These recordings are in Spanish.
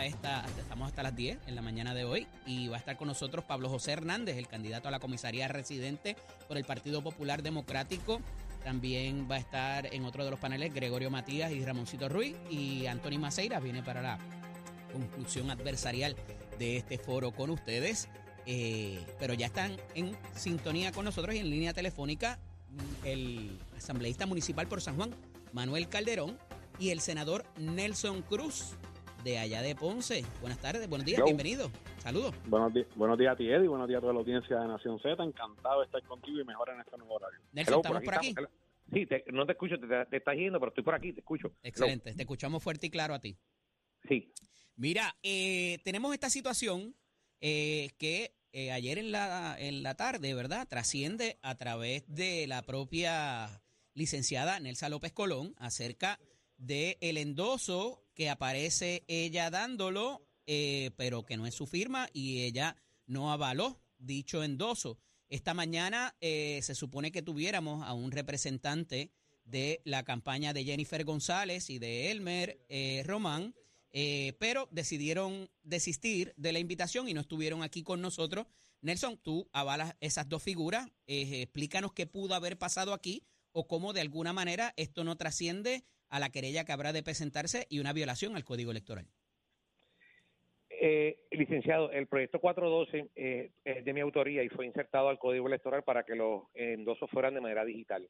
estamos hasta las 10 en la mañana de hoy y va a estar con nosotros Pablo José Hernández, el candidato a la comisaría residente por el Partido Popular Democrático. También va a estar en otro de los paneles Gregorio Matías y Ramoncito Ruiz y Anthony Maceira viene para la conclusión adversarial de este foro con ustedes. Eh, pero ya están en sintonía con nosotros y en línea telefónica el asambleísta municipal por San Juan, Manuel Calderón, y el senador Nelson Cruz de allá de Ponce. Buenas tardes, buenos días, Yo. bienvenido. Saludos. Buenos, buenos días a ti, Eddie. Buenos días a toda la audiencia de Nación Z. Encantado de estar contigo y mejor en este nuevo horario. Nelson, ¿estamos por aquí? Sí, te- no te escucho, te, te estás yendo, pero estoy por aquí, te escucho. Excelente, te escuchamos fuerte y claro a ti. Sí, Mira, eh, tenemos esta situación eh, que eh, ayer en la, en la tarde, ¿verdad? Trasciende a través de la propia licenciada Nelsa López Colón acerca de el endoso que aparece ella dándolo, eh, pero que no es su firma y ella no avaló dicho endoso. Esta mañana eh, se supone que tuviéramos a un representante de la campaña de Jennifer González y de Elmer eh, Román, eh, pero decidieron desistir de la invitación y no estuvieron aquí con nosotros. Nelson, tú avalas esas dos figuras. explícanos qué pudo haber pasado aquí o cómo de alguna manera esto no trasciende a la querella que habrá de presentarse y una violación al código electoral. Eh, licenciado, el proyecto 412 eh, es de mi autoría y fue insertado al Código Electoral para que los endosos fueran de manera digital.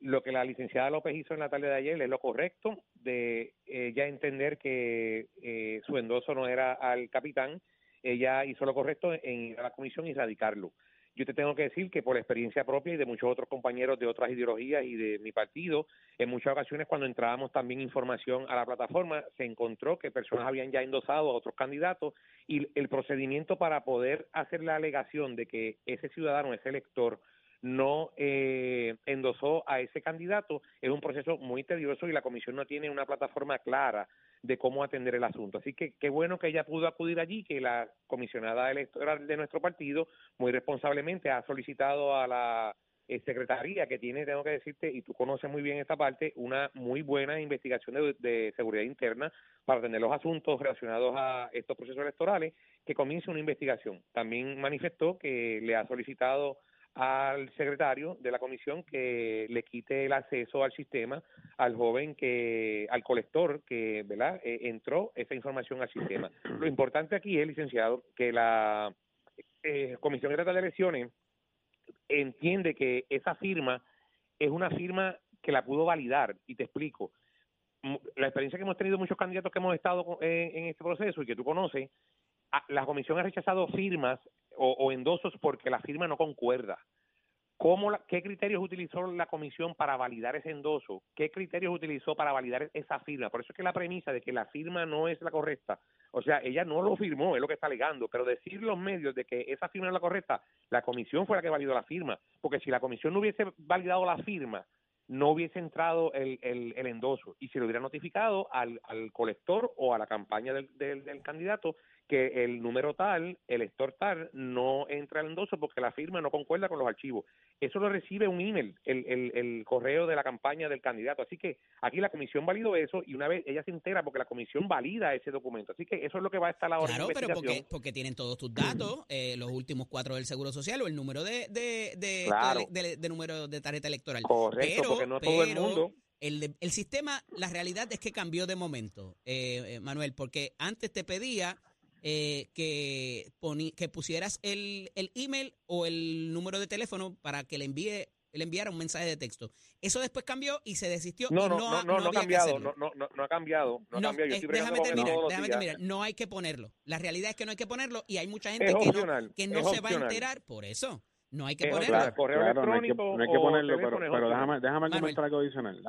Lo que la licenciada López hizo en la tarde de ayer es lo correcto de eh, ya entender que eh, su endoso no era al capitán. Ella hizo lo correcto en ir a la comisión y radicarlo. Yo te tengo que decir que por experiencia propia y de muchos otros compañeros de otras ideologías y de mi partido, en muchas ocasiones cuando entrábamos también información a la plataforma, se encontró que personas habían ya endosado a otros candidatos y el procedimiento para poder hacer la alegación de que ese ciudadano, ese elector, no eh, endosó a ese candidato es un proceso muy tedioso y la comisión no tiene una plataforma clara de cómo atender el asunto. Así que qué bueno que ella pudo acudir allí, que la comisionada electoral de nuestro partido muy responsablemente ha solicitado a la eh, secretaría que tiene, tengo que decirte, y tú conoces muy bien esta parte, una muy buena investigación de, de seguridad interna para atender los asuntos relacionados a estos procesos electorales, que comience una investigación. También manifestó que le ha solicitado al secretario de la comisión que le quite el acceso al sistema al joven que al colector que verdad Eh, entró esa información al sistema. Lo importante aquí es licenciado que la eh, comisión estatal de elecciones entiende que esa firma es una firma que la pudo validar. Y te explico. La experiencia que hemos tenido muchos candidatos que hemos estado en, en este proceso y que tú conoces la comisión ha rechazado firmas o, o endosos porque la firma no concuerda. ¿Cómo la- ¿Qué criterios utilizó la comisión para validar ese endoso? ¿Qué criterios utilizó para validar esa firma? Por eso es que la premisa de que la firma no es la correcta, o sea, ella no lo firmó, es lo que está alegando, pero decir los medios de que esa firma no es la correcta, la comisión fue la que validó la firma, porque si la comisión no hubiese validado la firma, no hubiese entrado el, el, el endoso y se le hubiera notificado al, al colector o a la campaña del, del candidato que el número tal, el lector tal, no entra al endoso porque la firma no concuerda con los archivos. Eso lo recibe un email, el, el, el correo de la campaña del candidato. Así que aquí la comisión validó eso y una vez ella se entera porque la comisión valida ese documento. Así que eso es lo que va a estar ahora Claro, en pero porque, porque tienen todos tus datos, eh, los últimos cuatro del Seguro Social o el número de, de, de, Claro. de- de número de tarjeta electoral. Correcto, Pero- porque no todo el mundo. El, el sistema, la realidad es que cambió de momento, eh, eh, Manuel, porque antes te pedía eh, que, poni- que pusieras el, el email o el número de teléfono para que le envíe le enviara un mensaje de texto. Eso después cambió y se desistió. No, no, no, no, ha- no, no ha cambiado, no, no, no, ha cambiado, no ha cambiado. Yo eh, estoy déjame terminar, déjame terminar. No hay que ponerlo. La realidad es que no hay que ponerlo y hay mucha gente que no, que no se va a enterar por eso. No hay que ponerlo. correo no hay que, electrónico no hay que o ponerlo, pero, pero déjame, déjame comentar algo adicional,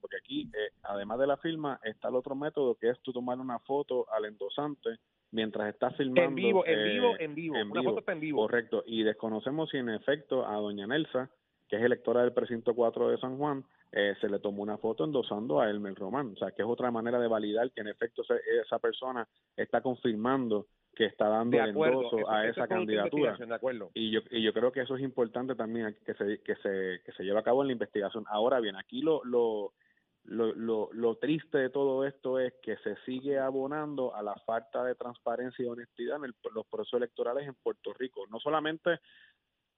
porque aquí, eh, además de la firma, está el otro método que es tú tomar una foto al endosante mientras estás filmando. En vivo, en eh, vivo, en vivo. en Una vivo. foto está en vivo. Correcto, y desconocemos si en efecto a doña Nelsa, que es electora del precinto 4 de San Juan, eh, se le tomó una foto endosando a Elmer Román, o sea, que es otra manera de validar que en efecto se- esa persona está confirmando que está dando De el endoso eso- a eso esa es candidatura. investigación, De acuerdo. Y yo, y yo creo que eso es importante también que se, que se, que se lleve a cabo en la investigación. Ahora bien, aquí lo, lo, lo, lo, lo, triste de todo esto es que se sigue abonando a la falta de transparencia y honestidad en los procesos electorales en Puerto Rico. No solamente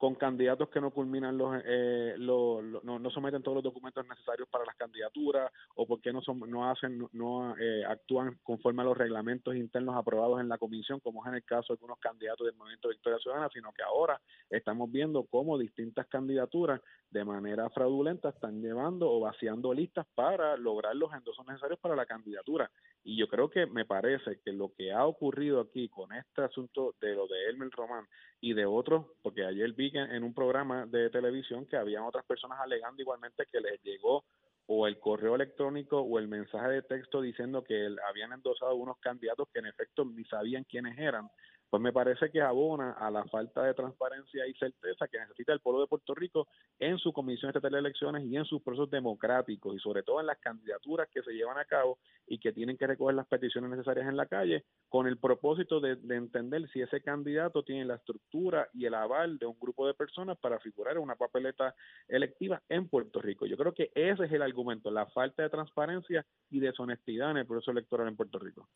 con candidatos que no culminan los, eh, no, no, someten todos los documentos necesarios para las candidaturas o porque no son, no hacen no eh, actúan conforme a los reglamentos internos aprobados en la comisión como es en el caso de algunos candidatos del Movimiento Victoria Ciudadana sino que ahora estamos viendo cómo distintas candidaturas de manera fraudulenta están llevando o vaciando listas para lograr los endosos necesarios para la candidatura. Y yo creo que me parece que lo que ha ocurrido aquí con este asunto de lo de Elmer Román y de otros porque ayer vi en un programa de televisión que habían otras personas alegando igualmente que les llegó o el correo electrónico o el mensaje de texto diciendo que habían endosado unos candidatos que en efecto ni sabían quiénes eran pues me parece que abona a la falta de transparencia y certeza que necesita el pueblo de Puerto Rico en su Comisión Estatal de Elecciones y en sus procesos democráticos y sobre todo en las candidaturas que se llevan a cabo y que tienen que recoger las peticiones necesarias en la calle con el propósito de, entender si ese candidato tiene la estructura y el aval de un grupo de personas para figurar en una papeleta electiva en Puerto Rico. Yo creo que ese es el argumento, la falta de transparencia y deshonestidad en el proceso electoral en Puerto Rico.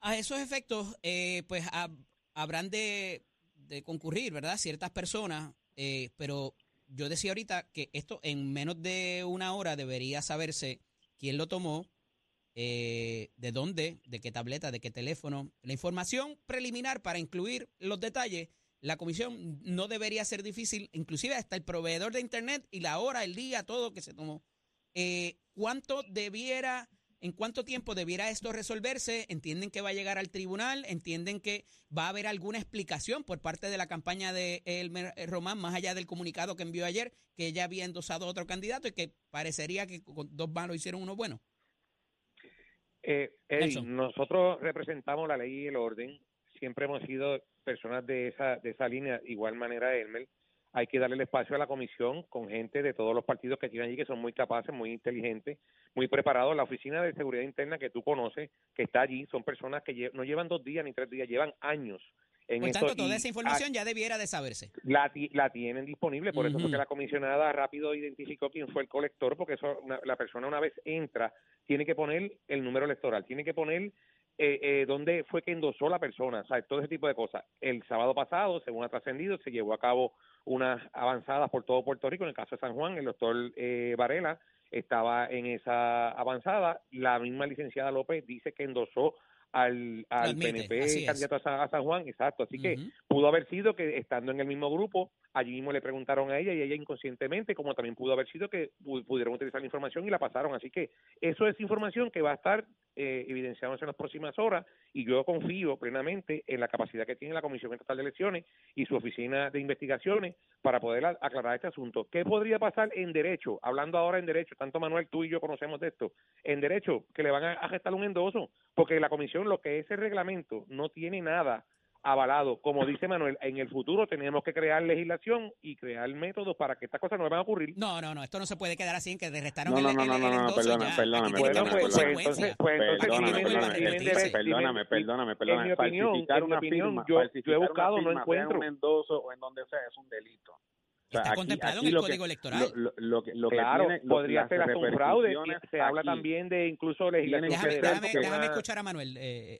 A esos efectos, eh, pues habrán de, concurrir, ¿verdad? Ciertas personas, eh, pero yo decía ahorita que esto en menos de una hora debería saberse quién lo tomó, eh, de dónde, de qué tableta, de qué teléfono. La información preliminar para incluir los detalles, la comisión no debería ser difícil, inclusive hasta el proveedor de Internet y la hora, el día, todo que se tomó. ¿Cuánto debiera ¿En cuánto tiempo debiera esto resolverse? ¿Entienden que va a llegar al tribunal? ¿Entienden que va a haber alguna explicación por parte de la campaña de Elmer Román, más allá del comunicado que envió ayer, que ella había endosado a otro candidato y que parecería que con dos malos hicieron uno bueno? Eh, nosotros representamos la ley y el orden. Siempre hemos sido personas de esa, de esa línea, igual manera Elmer hay que darle el espacio a la comisión con gente de todos los partidos que tienen allí, que son muy capaces, muy inteligentes, muy preparados. La oficina de seguridad interna que tú conoces, que está allí, son personas que no llevan dos días ni tres días, llevan años. En por tanto, toda esa información ya debiera de saberse. La, la tienen disponible, por eso porque la comisionada rápido identificó quién fue el colector, porque eso la persona una vez entra tiene que poner el número electoral, tiene que poner eh, eh, dónde fue que endosó la persona, o sea, todo ese tipo de cosas. El sábado pasado, según ha trascendido, se llevó a cabo unas avanzadas por todo Puerto Rico. En el caso de San Juan, el doctor eh, Varela estaba en esa avanzada. La misma licenciada López dice que endosó al, al PNP candidato a San, Juan, exacto. Así que pudo haber sido que estando en el mismo grupo, allí mismo le preguntaron a ella y ella inconscientemente, como también pudo haber sido que pudieron utilizar la información y la pasaron. Así que eso es información que va a estar eh, evidenciándose en las próximas horas y yo confío plenamente en la capacidad que tiene la Comisión Estatal de Elecciones y su oficina de investigaciones para poder aclarar este asunto. ¿Qué podría pasar en derecho? Hablando ahora en derecho, tanto Manuel, tú y yo conocemos de esto, en derecho, que le van a gestar un endoso, porque la Comisión, lo que es el reglamento, no tiene nada avalado. Como dice Manuel, en el futuro tenemos que crear legislación y crear métodos para que estas cosas no van a ocurrir. No, no, no, esto no se puede quedar así en que restaron no, no, el, no, no, no, no, perdóname, perdóname, perdóname, perdóname, perdóname, perdóname, En mi opinión, en mi opinión, yo, yo he buscado, no encuentro. un endoso o en donde sea, es un delito. Está contemplado en el Código Electoral. Lo, claro, podría ser hasta un fraude. Se habla también de incluso legislación. Déjame, déjame, escuchar a Manuel. Eh,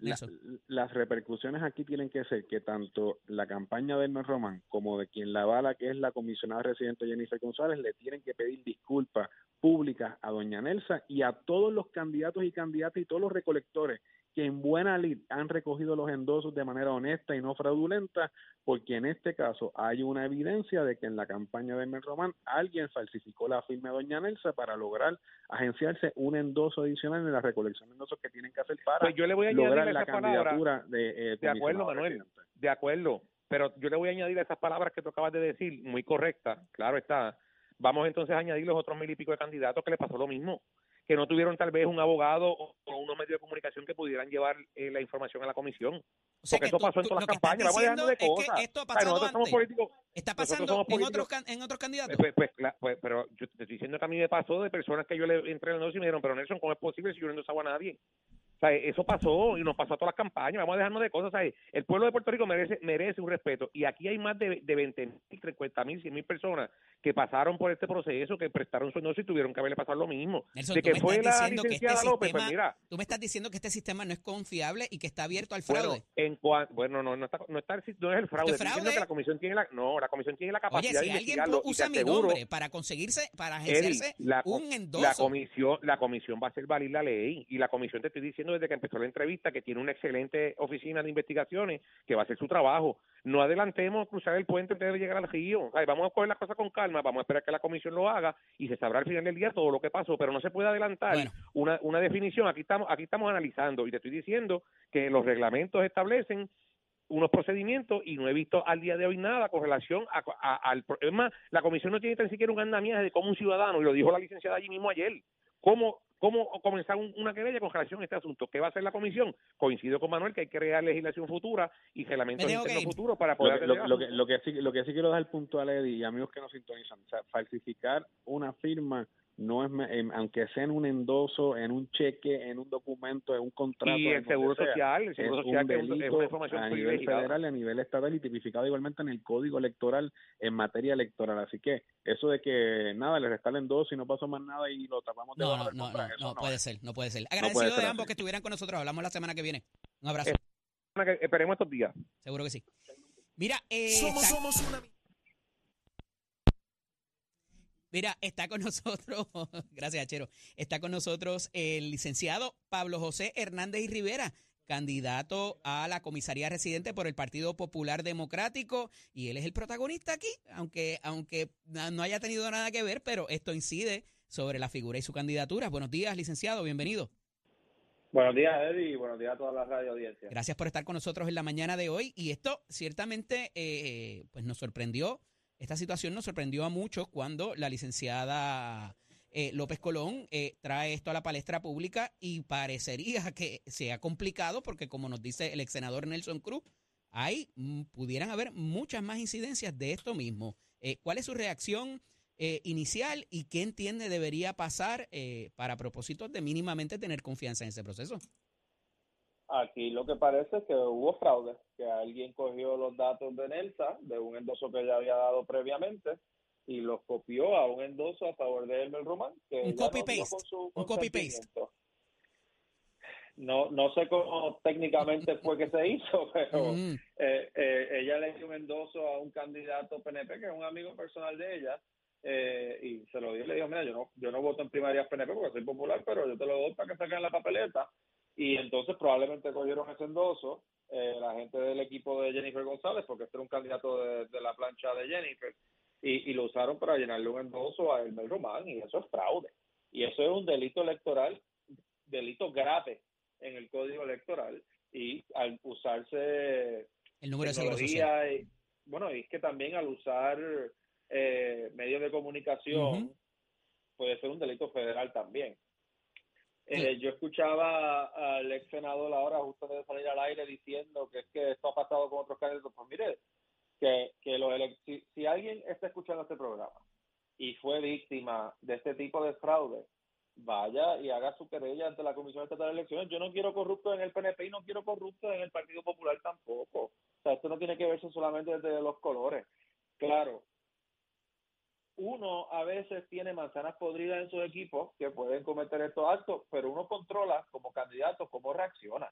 las repercusiones aquí tienen que ser que tanto la campaña de Elmer Román como de quien la bala, que es la comisionada residente Jennifer González, le tienen que pedir disculpas públicas a doña Nelsa y a todos los candidatos y candidatas y todos los recolectores que en buena lid han recogido los endosos de manera honesta y no fraudulenta, porque en este caso hay una evidencia de que en la campaña de Mel Román alguien falsificó la firma de Doña Nelsa para lograr agenciarse un endoso adicional en la recolección de endosos que tienen que hacer para pues yo le voy a lograr la candidatura de eh, De acuerdo, Manuel, de acuerdo, pero yo le voy a añadir a esas palabras que tú acabas de decir, muy correcta, claro está. Vamos entonces a añadir los otros mil y pico de candidatos que le pasó lo mismo que no tuvieron tal vez un abogado o, unos medios de comunicación que pudieran llevar eh, la información a la comisión. Porque eso pasó en todas las campañas. Vamos dejando de cosas. esto ha pasado antes. Está pasando en otros, en otros candidatos. Pues, pues, pues, pero yo te estoy diciendo que a mí me pasó de personas que yo le entré en el negocio y me dijeron, pero Nelson, ¿cómo es posible si yo no endosaba a nadie? O sea, eso pasó y nos pasó a todas las campañas. Vamos a dejarnos de cosas. ¿sabes? El pueblo de Puerto Rico merece, merece un respeto. Y aquí hay más de, de 20 mil, 50 mil, 100 mil personas que pasaron por este proceso, que prestaron su y tuvieron que haberle pasado lo mismo. Nelson, de tú que me fue estás la diciendo que este licenciada López, pues sistema- mira, Tú me estás diciendo que este sistema no es confiable y que está abierto al fraude. bueno, en cuan- bueno, no, no, está, no, está, no es el fraude. ¿Esto es Estoy diciendo fraude? que la comisión tiene la, no, la comisión tiene la Oye, capacidad si de alguien usa mi aseguro, nombre para conseguirse, para Eddie, ejercerse la, co- un la endoso, comisión, la comisión va a hacer valer la ley y la comisión te estoy diciendo desde que empezó la entrevista que tiene una excelente oficina de investigaciones que va a hacer su trabajo. No adelantemos cruzar el puente antes de llegar al río. O sea, vamos a coger las cosas con calma, vamos a esperar que la comisión lo haga y se sabrá al final del día todo lo que pasó, pero no se puede adelantar Bueno. una, una definición. Aquí estamos, aquí estamos analizando y te estoy diciendo que los reglamentos establecen unos procedimientos y no he visto al día de hoy nada con relación a, a- al pro- es más la comisión no tiene tan siquiera un andamiaje de cómo un ciudadano y lo dijo la licenciada allí mismo ayer cómo cómo comenzar un- una querella con relación a este asunto. Qué va a hacer la comisión coincido con Manuel que hay que crear legislación futura y reglamentos internos futuros para Lo poder lo, que, lo, que sí, lo que sí quiero dejar puntual, Eddie, y amigos que nos sintonizan, o sea, falsificar una firma no es, em, aunque sea en un endoso, en un cheque, en un documento, en un contrato. y en el seguro sea, social el es seguro un social es delito una información a nivel federal y a nivel estatal y tipificado igualmente en el código electoral en materia electoral. Así que eso de que nada, le resta el endoso y no pasó más nada y lo tapamos de no, no, no, no, no no puede ser, no puede ser. puede Agradecido ser de ambos así. que estuvieran con nosotros. Hablamos la semana que viene. Un abrazo, esperemos estos días seguro que sí. Mira, eh, Somos, está- somos una. Mira, está con nosotros, gracias Achero, está con nosotros el licenciado Pablo José Hernández y Rivera, candidato a la comisaría residente por el Partido Popular Democrático, y él es el protagonista aquí, aunque, aunque no haya tenido nada que ver, pero esto incide sobre la figura y su candidatura. Buenos días, licenciado, bienvenido. Buenos días, Eddie, y buenos días a toda la radio. Gracias por estar con nosotros en la mañana de hoy. Y esto ciertamente eh, pues nos sorprendió, esta situación nos sorprendió a muchos cuando la licenciada eh, López Colón eh, trae esto a la palestra pública y parecería que sea complicado porque como nos dice el ex senador Nelson Cruz, hay, mm, pudieran haber muchas más incidencias de esto mismo. Eh, ¿Cuál es su reacción inicial y qué entiende debería pasar para propósitos de mínimamente tener confianza en ese proceso? Aquí lo que parece es que hubo fraude, que alguien cogió los datos de Nelsa, de un endoso que ya había dado previamente, y los copió a un endoso a favor de Elmer Román. Que Un no copy-paste, su un copy-paste. No, no sé cómo técnicamente fue que se hizo, pero Mm. eh, eh, ella le dio un endoso a un candidato PNP que es un amigo personal de ella eh, y se lo dio y le dijo mira yo no yo no voto en primarias PNP porque soy popular pero yo te lo doy para que saquen la papeleta y entonces probablemente cogieron ese endoso eh, la gente del equipo de Jennifer González porque este era un candidato de, de la plancha de Jennifer y, y lo usaron para llenarle un endoso a Elmer Román y eso es fraude. Y eso es un delito electoral delito grave en el código electoral y al usarse El número de tecnología y, bueno y es que también al usar eh, medios de comunicación puede ser un delito federal también Eh, yo escuchaba al ex senador ahora justo antes de salir al aire diciendo que es que esto ha pasado con otros candidatos pues mire que, que los elec- si, si alguien está escuchando este programa y fue víctima de este tipo de fraude vaya y haga su querella ante la Comisión Estatal de Elecciones. Yo no quiero corruptos en el PNP y no quiero corruptos en el Partido Popular tampoco. O sea, esto no tiene que verse solamente desde los colores. Claro, uno a veces tiene manzanas podridas en sus equipos que pueden cometer estos actos, pero uno controla como candidato cómo reacciona.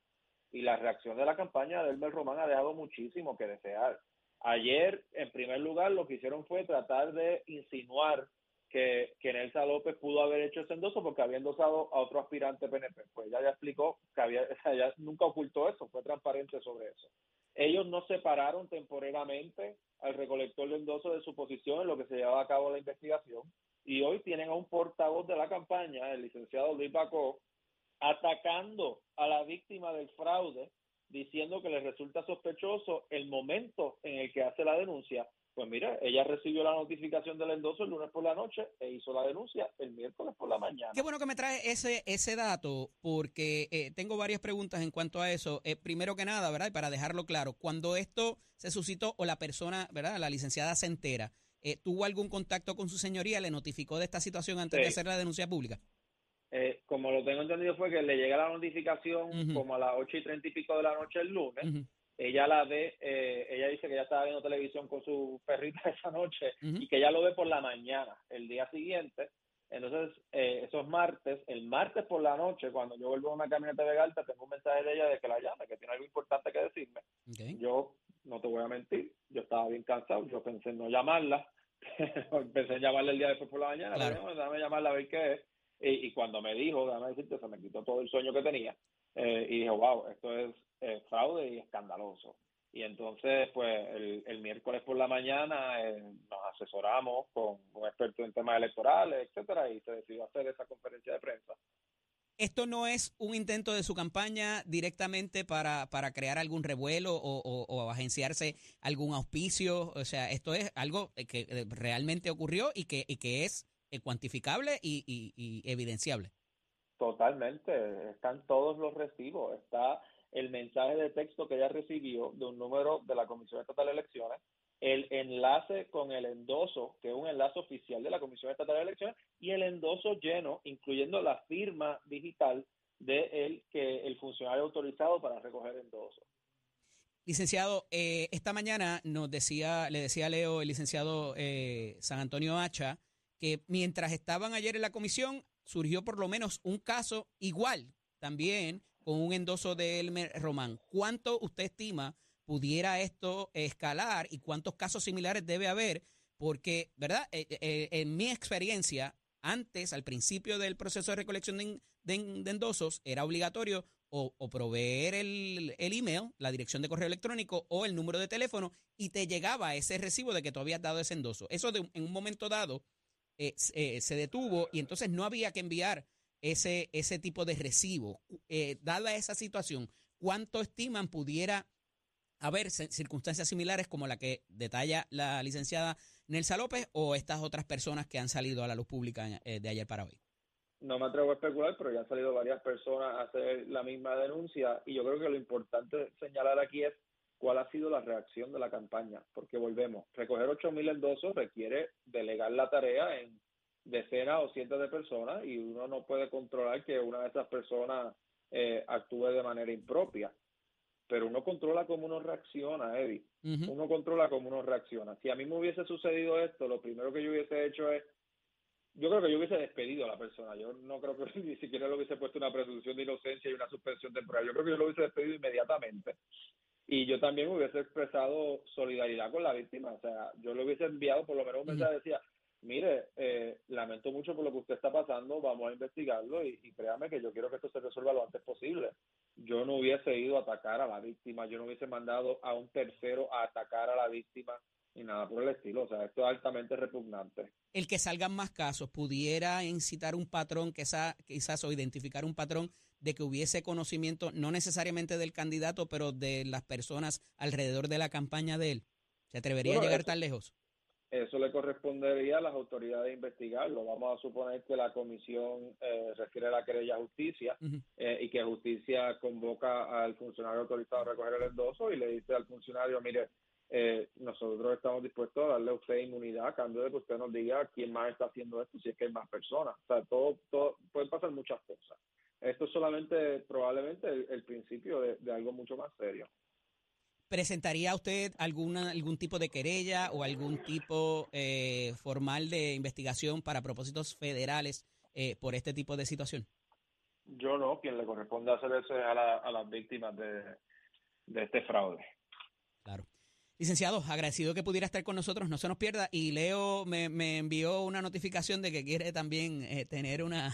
Y la reacción de la campaña de Elmer Román ha dejado muchísimo que desear. Ayer, en primer lugar, lo que hicieron fue tratar de insinuar que, que Nelsa López pudo haber hecho ese endoso porque había endosado a otro aspirante PNP. Pues ella ya explicó que había, ella nunca ocultó eso, fue transparente sobre eso. Ellos no separaron temporalmente al recolector de de su posición en lo que se llevaba a cabo la investigación y hoy tienen a un portavoz de la campaña, el licenciado Luis Bacó, atacando a la víctima del fraude, diciendo que le resulta sospechoso el momento en el que hace la denuncia. Pues mira, ella recibió la notificación del endoso el lunes por la noche e hizo la denuncia el miércoles por la mañana. Qué bueno que me trae ese, ese dato, porque eh, tengo varias preguntas en cuanto a eso. Eh, primero que nada, ¿verdad? Y para dejarlo claro, cuando esto se suscitó o la persona, ¿verdad? La licenciada se entera, eh, ¿tuvo algún contacto con su señoría? ¿Le notificó de esta situación antes de hacer la denuncia pública? eh, como lo tengo entendido fue que le llega la notificación como a las ocho y treinta y pico de la noche el lunes. Ella la ve, eh, ella dice que ya estaba viendo televisión con su perrita esa noche y que ella lo ve por la mañana, el día siguiente. Entonces, eh, esos martes, el martes por la noche, cuando yo vuelvo a una camioneta de Galta, tengo un mensaje de ella de que la llame, que tiene algo importante que decirme. Yo, no te voy a mentir, yo estaba bien cansado, yo pensé en no llamarla, pensé en llamarla el día después por la mañana, pero déjame llamarla a ver qué es y, cuando me dijo, déjame decirte, se me quitó todo el sueño que tenía. Eh, y dije, wow, esto es eh, fraude y escandaloso. Y entonces, pues el, el miércoles por la mañana eh, nos asesoramos con un experto en temas electorales, etcétera, y se decidió hacer esa conferencia de prensa. ¿Esto no es un intento de su campaña directamente para, para crear algún revuelo o, o, o, agenciarse algún auspicio? O sea, esto es algo que realmente ocurrió y que, y que es eh, cuantificable y, y, evidenciable. Totalmente, están todos los recibos, está el mensaje de texto que ella recibió de un número de la Comisión Estatal de Elecciones, el enlace con el endoso, que es un enlace oficial de la Comisión Estatal de Elecciones, y el endoso lleno, incluyendo la firma digital de el que el funcionario autorizado para recoger endoso. Licenciado, eh, esta mañana nos decía, le decía a Leo, el licenciado eh, San Antonio Hacha, que mientras estaban ayer en la comisión, surgió por lo menos un caso igual también con un endoso de Elmer Román. ¿Cuánto usted estima pudiera esto escalar y cuántos casos similares debe haber? Porque, ¿verdad? Eh, eh, eh, en mi experiencia, antes, al principio del proceso de recolección de, endosos, era obligatorio o, proveer el, el, email, la dirección de correo electrónico o el número de teléfono y te llegaba ese recibo de que tú habías dado ese endoso. Eso de, en un momento dado eh, eh, se detuvo y entonces no había que enviar ese, ese tipo de recibo. Eh, dada esa situación, ¿cuánto estiman pudiera haber circunstancias similares como la que detalla la licenciada Nelsa López o estas otras personas que han salido a la luz pública de ayer para hoy? No me atrevo a especular, pero ya han salido varias personas a hacer la misma denuncia y yo creo que lo importante señalar aquí es cuál ha sido la reacción de la campaña, porque volvemos, recoger 8.000 endosos requiere delegar la tarea en decenas o cientos de personas y uno no puede controlar que una de esas personas eh, actúe de manera impropia. Pero uno controla cómo uno reacciona, Eddie. Uno controla cómo uno reacciona. Si a mí me hubiese sucedido esto, lo primero que yo hubiese hecho es yo creo que yo hubiese despedido a la persona. Yo no creo que ni siquiera le hubiese puesto una presunción de inocencia y una suspensión temporal. Yo creo que yo lo hubiese despedido inmediatamente y yo también hubiese expresado solidaridad con la víctima. O sea, yo le hubiese enviado por lo menos un mensaje decía, mire, eh, lamento mucho por lo que usted está pasando, vamos a investigarlo y, y, créame que yo quiero que esto se resuelva lo antes posible. Yo no hubiese ido a atacar a la víctima, yo no hubiese mandado a un tercero a atacar a la víctima ni nada por el estilo. O sea, esto es altamente repugnante. El que salgan más casos pudiera incitar un patrón, quizás, quizás o identificar un patrón de que hubiese conocimiento, no necesariamente del candidato, pero de las personas alrededor de la campaña de él? ¿Se atrevería a llegar tan lejos? Eso le correspondería a las autoridades investigarlo. Vamos a suponer que la comisión eh, refiere a la querella justicia eh, y que justicia convoca al funcionario autorizado a recoger el endoso y le dice al funcionario, mire, eh, nosotros estamos dispuestos a darle a usted inmunidad a cambio de que usted nos diga quién más está haciendo esto, si es que hay más personas. O sea, todo, todo pueden pasar muchas cosas esto es solamente probablemente el, principio de, algo mucho más serio. ¿Presentaría usted alguna, algún tipo de querella o algún tipo eh, formal de investigación para propósitos federales eh, por este tipo de situación? Yo no, quien le corresponde hacer eso es a, a las víctimas de, de este fraude. Claro. Licenciado, agradecido que pudiera estar con nosotros, no se nos pierda. Y Leo me, envió una notificación de que quiere también eh, tener una,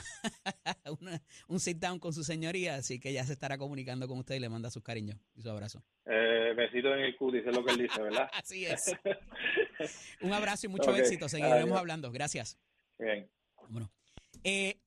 un sit down con su señoría, así que ya se estará comunicando con usted y le manda sus cariños y su abrazo. Eh, besito en el Q, dice lo que él dice, ¿verdad? así es. un abrazo y mucho éxito. Seguiremos hablando. Gracias. Bien. Bueno. Eh,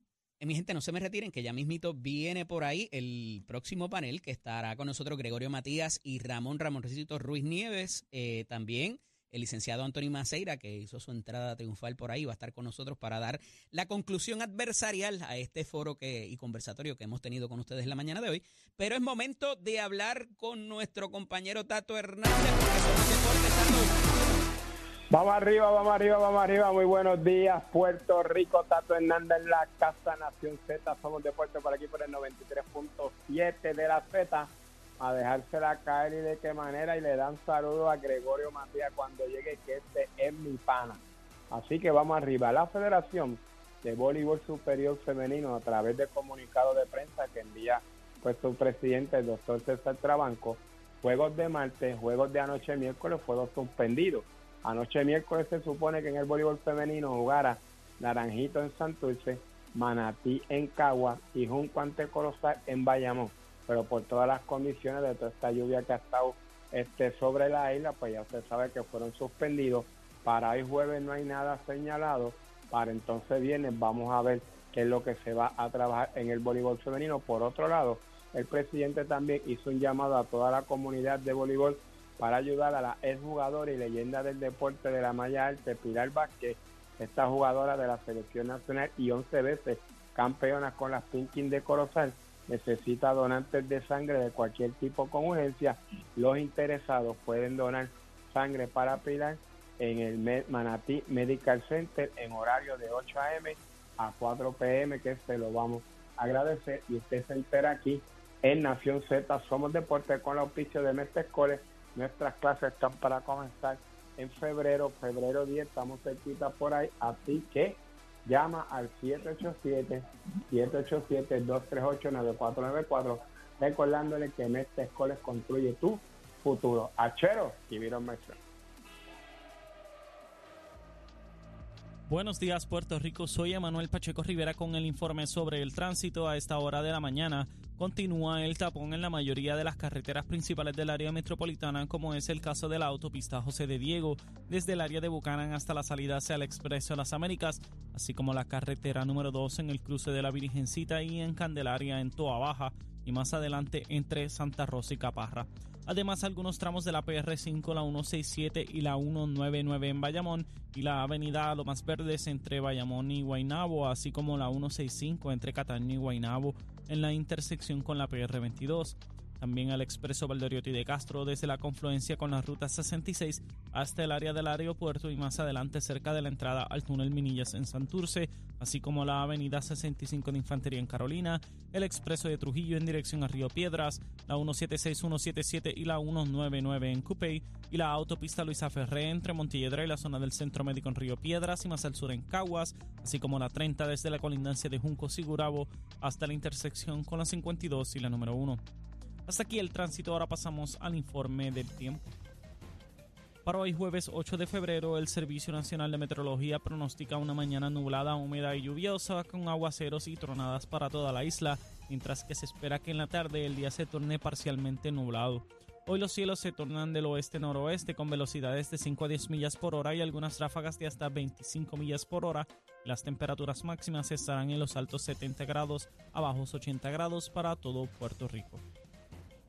eh, mi gente, no se me retiren, que ya mismito viene por ahí el próximo panel que estará con nosotros Gregorio Matías y Ramón Ramón Recito Ruiz Nieves. Eh, también el licenciado Antonio Maceira, que hizo su entrada triunfal por ahí, va a estar con nosotros para dar la conclusión adversarial a este foro que, y conversatorio que hemos tenido con ustedes la mañana de hoy. Pero es momento de hablar con nuestro compañero Tato Hernández, porque son deportes, Vamos arriba, vamos arriba, vamos arriba. Muy buenos días, Puerto Rico. Tato Hernández en la Casa Nación Z. Somos de Puerto por aquí por el 93.7 de la Z. A dejársela caer y de qué manera. Y le dan saludo a Gregorio Matías cuando llegue, que este es mi pana. Así que vamos arriba. La Federación de Voleibol Superior Femenino, a través de comunicado de prensa que envía pues su presidente, el doctor César Trabanco, juegos de martes, juegos de anoche miércoles fueron suspendidos Anoche miércoles se supone que en el voleibol femenino jugara Naranjito en Santurce, Manatí en Cagua y Junco ante Colosal en Bayamón. Pero por todas las condiciones de toda esta lluvia que ha estado este, sobre la isla, pues ya usted sabe que fueron suspendidos. Para hoy jueves no hay nada señalado. Para entonces viernes vamos a ver qué es lo que se va a trabajar en el voleibol femenino. Por otro lado, el presidente también hizo un llamado a toda la comunidad de voleibol para ayudar a la exjugadora y leyenda del deporte de la malla alta, Pilar Vázquez, esta jugadora de la selección nacional y 11 veces campeona con las Pinkin de Corozal, necesita donantes de sangre de cualquier tipo con urgencia. Los interesados pueden donar sangre para Pilar en el Manatí Medical Center en horario de 8 a.m. a 4 p.m. que se lo vamos a agradecer y usted se entera aquí en Nación Z Somos Deporte con el auspicio de Mestre Nuestras clases están para comenzar en febrero, febrero 10, estamos cerquita por ahí, así que llama al 787-787-238-9494, recordándole que en este escuela construye tu futuro. Achero y Viron Buenos días Puerto Rico, soy Emanuel Pacheco Rivera con el informe sobre el tránsito a esta hora de la mañana. Continúa el tapón en la mayoría de las carreteras principales del área metropolitana, como es el caso de la autopista José de Diego, desde el área de Bucanan hasta la salida hacia el Expreso Las Américas, así como la carretera número 2 en el cruce de la Virgencita y en Candelaria en Toa Baja, y más adelante entre Santa Rosa y Caparra. Además, algunos tramos de la PR5, la 167 y la 199 en Bayamón y la avenida Lomas Verdes entre Bayamón y Guaynabo, así como la 165 entre Cataño y Guaynabo en la intersección con la PR22 también al expreso Valdoriotti de Castro desde la confluencia con la ruta 66 hasta el área del aeropuerto y más adelante cerca de la entrada al túnel Minillas en Santurce, así como la avenida 65 de Infantería en Carolina, el expreso de Trujillo en dirección a Río Piedras, la 176, 177 y la 199 en Cupey y la autopista Luisa Ferré entre Montilledra y la zona del Centro Médico en Río Piedras y más al sur en Caguas, así como la 30 desde la colindancia de Junco Sigurabo hasta la intersección con la 52 y la número 1. Hasta aquí el tránsito, ahora pasamos al informe del tiempo. Para hoy jueves 8 de febrero, el Servicio Nacional de Meteorología pronostica una mañana nublada, húmeda y lluviosa con aguaceros y tronadas para toda la isla, mientras que se espera que en la tarde el día se torne parcialmente nublado. Hoy los cielos se tornan del oeste-noroeste con velocidades de 5 a 10 millas por hora y algunas ráfagas de hasta 25 millas por hora. Las temperaturas máximas estarán en los altos 70 grados a bajos 80 grados para todo Puerto Rico.